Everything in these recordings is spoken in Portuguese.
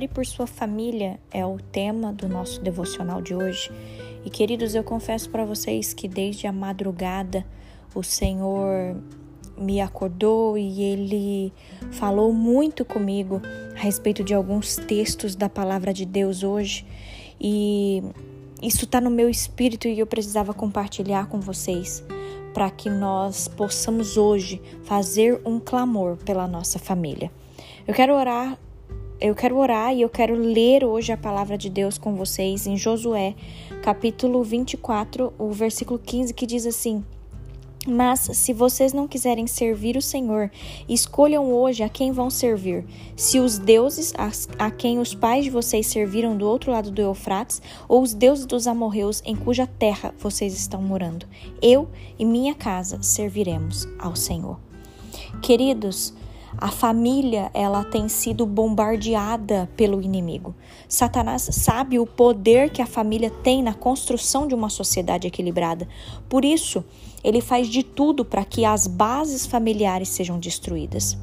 Ore por sua família é o tema do nosso devocional de hoje. E queridos, eu confesso para vocês que desde a madrugada o Senhor me acordou e ele falou muito comigo a respeito de alguns textos da palavra de Deus hoje. E isso está no meu espírito e eu precisava compartilhar com vocês para que nós possamos hoje fazer um clamor pela nossa família. Eu quero orar eu quero orar e eu quero ler hoje a palavra de Deus com vocês em Josué, capítulo 24, o versículo 15, que diz assim: mas se vocês não quiserem servir o Senhor, escolham hoje a quem vão servir. Se os deuses a, a, quem os pais de vocês serviram do outro lado do Eufrates, ou os deuses dos amorreus em cuja terra vocês estão morando. Eu e minha casa serviremos ao Senhor. Queridos, a família, ela tem sido bombardeada pelo inimigo. Satanás sabe o poder que a família tem na construção de uma sociedade equilibrada. Por isso, ele faz de tudo para que as bases familiares sejam destruídas.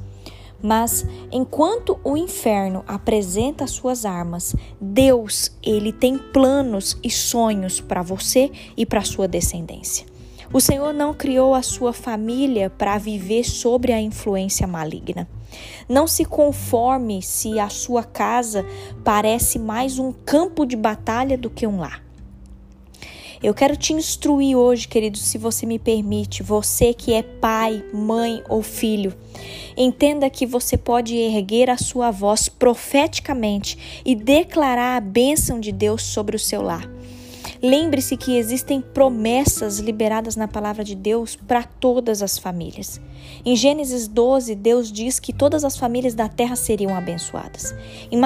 Mas enquanto o inferno apresenta suas armas, Deus, ele tem planos e sonhos para você e para sua descendência. O Senhor não criou a sua família para viver sobre a influência maligna. Não se conforme se a sua casa parece mais um campo de batalha do que um lar. Eu quero te instruir hoje, querido, se você me permite, você que é pai, mãe ou filho, entenda que você pode erguer a sua voz profeticamente e declarar a bênção de Deus sobre o seu lar. Lembre-se que existem promessas liberadas na palavra de Deus para todas as famílias. Em Gênesis 12, Deus diz que todas as famílias da terra seriam abençoadas. Em,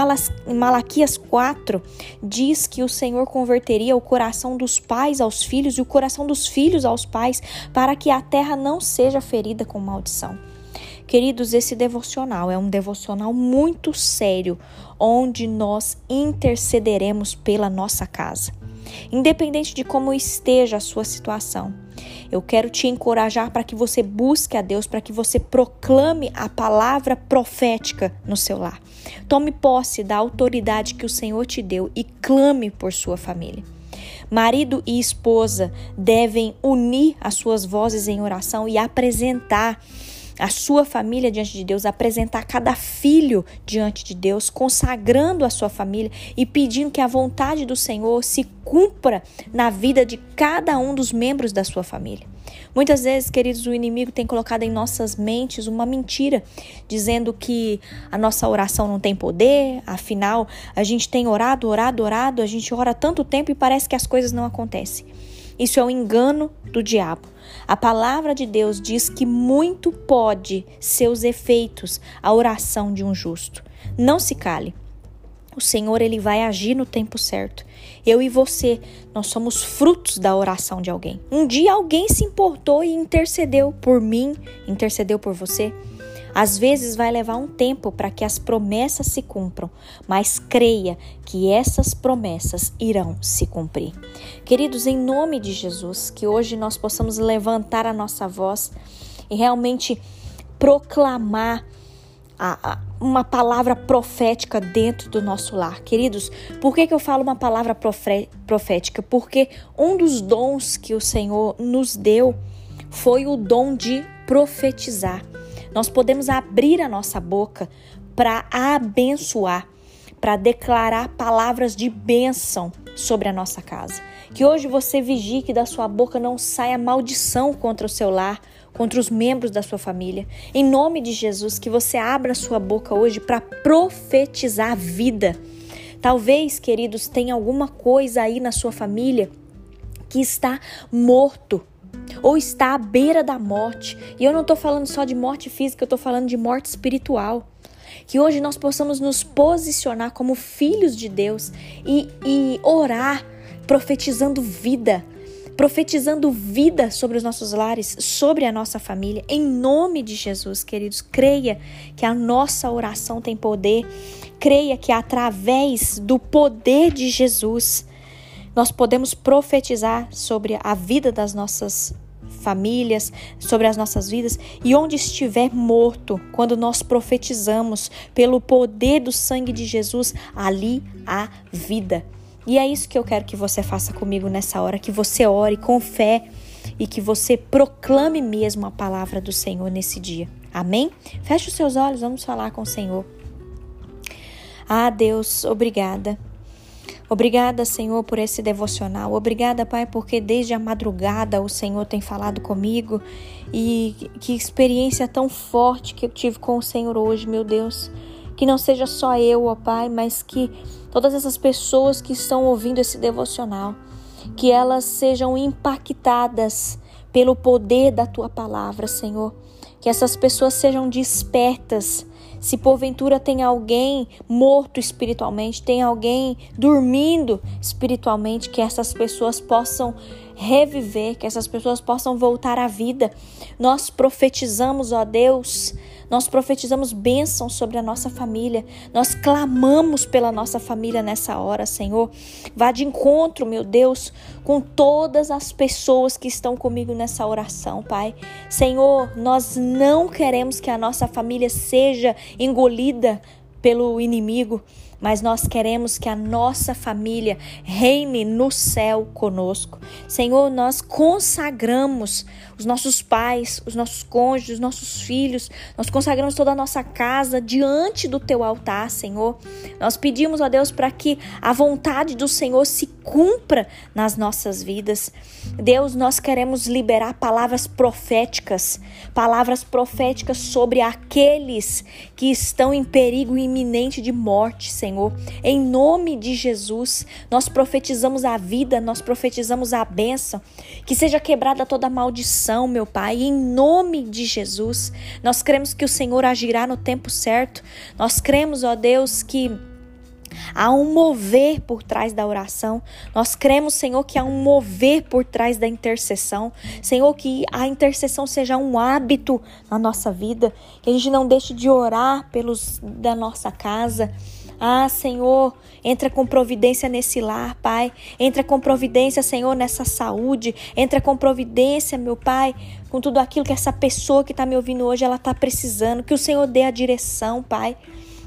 Malaquias 4, diz que o Senhor converteria o coração dos pais aos filhos e o coração dos filhos aos pais, para que a terra não seja ferida com maldição. Queridos, esse devocional é um devocional muito sério, onde nós intercederemos pela nossa casa independente de como esteja a sua situação. Eu quero te encorajar para que você busque a Deus, para que você proclame a palavra profética no seu lar. Tome posse da autoridade que o Senhor te deu e clame por sua família. Marido e esposa devem unir as suas vozes em oração e apresentar a sua família diante de Deus, apresentar cada filho diante de Deus, consagrando a sua família e pedindo que a vontade do Senhor se cumpra na vida de cada um dos membros da sua família. Muitas vezes, queridos, o inimigo tem colocado em nossas mentes uma mentira, dizendo que a nossa oração não tem poder, afinal, a gente tem orado, orado, orado, a gente ora tanto tempo e parece que as coisas não acontecem. Isso é um engano do diabo. A palavra de Deus diz que muito pode seus efeitos a oração de um justo. Não se cale. O Senhor ele vai agir no tempo certo. Eu e você, nós somos frutos da oração de alguém. Um dia alguém se importou e intercedeu por mim, intercedeu por você. Às vezes vai levar um tempo para que as promessas se cumpram, mas creia que essas promessas irão se cumprir. Queridos, em nome de Jesus, que hoje nós possamos levantar a nossa voz e realmente proclamar a, a, uma palavra profética dentro do nosso lar. Queridos, por que, que eu falo uma palavra profética? Porque um dos dons que o Senhor nos deu foi o dom de profetizar. Nós podemos abrir a nossa boca para abençoar, para declarar palavras de bênção sobre a nossa casa. Que hoje você vigie que da sua boca não saia maldição contra o seu lar, contra os membros da sua família. Em nome de Jesus, que você abra a sua boca hoje para profetizar vida. Talvez, queridos, tenha alguma coisa aí na sua família que está morto, ou está à beira da morte. E eu não estou falando só de morte física, eu estou falando de morte espiritual. Que hoje nós possamos nos posicionar como filhos de Deus e, e orar, profetizando vida, profetizando vida sobre os nossos lares, sobre a nossa família. Em nome de Jesus, queridos, creia que a nossa oração tem poder. Creia que através do poder de Jesus nós podemos profetizar sobre a vida das nossas famílias, sobre as nossas vidas e onde estiver morto, quando nós profetizamos pelo poder do sangue de Jesus, ali há vida. E é isso que eu quero que você faça comigo nessa hora, que você ore com fé e que você proclame mesmo a palavra do Senhor nesse dia. Amém? Feche os seus olhos, vamos falar com o Senhor. Ah, Deus, obrigada. Obrigada, Senhor, por esse devocional. Obrigada, Pai, porque desde a madrugada o Senhor tem falado comigo e que experiência tão forte que eu tive com o Senhor hoje, meu Deus. Que não seja só eu, ó Pai, mas que todas essas pessoas que estão ouvindo esse devocional, que elas sejam impactadas pelo poder da tua palavra, Senhor. Que essas pessoas sejam despertas se porventura tem alguém morto espiritualmente, tem alguém dormindo espiritualmente, que essas pessoas possam reviver, que essas pessoas possam voltar à vida. Nós profetizamos, ó Deus, nós profetizamos bênção sobre a nossa família. Nós clamamos pela nossa família nessa hora, Senhor. Vá de encontro, meu Deus, com todas as pessoas que estão comigo nessa oração, Pai. Senhor, nós não queremos que a nossa família seja engolida pelo inimigo mas nós queremos que a nossa família reine no céu conosco. Senhor, nós consagramos os nossos pais, os nossos cônjuges, os nossos filhos, nós consagramos toda a nossa casa diante do teu altar, Senhor. Nós pedimos a Deus para que a vontade do Senhor se cumpra nas nossas vidas. Deus, nós queremos liberar palavras proféticas, palavras proféticas sobre aqueles que estão em perigo iminente de morte, Senhor. Senhor. Em nome de Jesus, nós profetizamos a vida, nós profetizamos a bênção, que seja quebrada toda maldição, meu Pai, em nome de Jesus. Nós cremos que o Senhor agirá no tempo certo. Nós cremos, ó Deus, que Há um mover por trás da oração. Nós cremos, Senhor, que há um mover por trás da intercessão. Senhor, que a intercessão seja um hábito na nossa vida. Que a gente não deixe de orar pelos da nossa casa. Ah, Senhor, entra com providência nesse lar, Pai. Entra com providência, Senhor, nessa saúde. Entra com providência, meu Pai, com tudo aquilo que essa pessoa que está me ouvindo hoje ela está precisando. Que o Senhor dê a direção, Pai.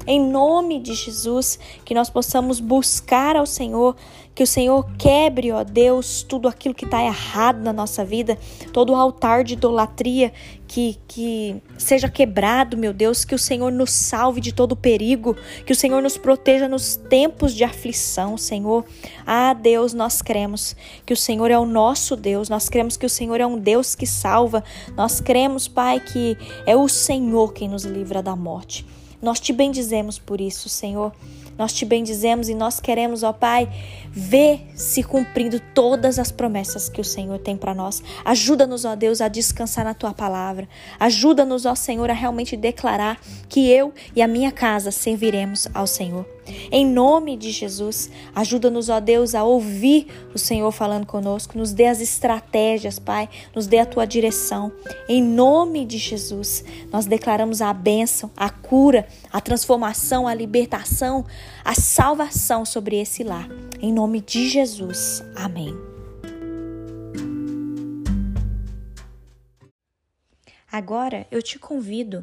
Em nome de Jesus, que nós possamos buscar ao Senhor, que o Senhor quebre, ó Deus, tudo aquilo que está errado na nossa vida, todo o altar de idolatria que, que seja quebrado, meu Deus, que o Senhor nos salve de todo perigo, que o Senhor nos proteja nos tempos de aflição, Senhor. Ah, Deus, nós cremos que o Senhor é o nosso Deus, nós cremos que o Senhor é um Deus que salva, nós cremos, Pai, que é o Senhor quem nos livra da morte. Nós te bendizemos por isso, Senhor. Nós te bendizemos e nós queremos, ó Pai, ver se cumprindo todas as promessas que o Senhor tem para nós. Ajuda-nos, ó Deus, a descansar na tua palavra. Ajuda-nos, ó Senhor, a realmente declarar que eu e a minha casa serviremos ao Senhor. Em nome de Jesus, ajuda-nos, ó Deus, a ouvir o Senhor falando conosco. Nos dê as estratégias, Pai. Nos dê a tua direção. Em nome de Jesus, nós declaramos a bênção, a cura, a transformação, a libertação, a salvação sobre esse lar. Em nome de Jesus. Amém. Agora eu te convido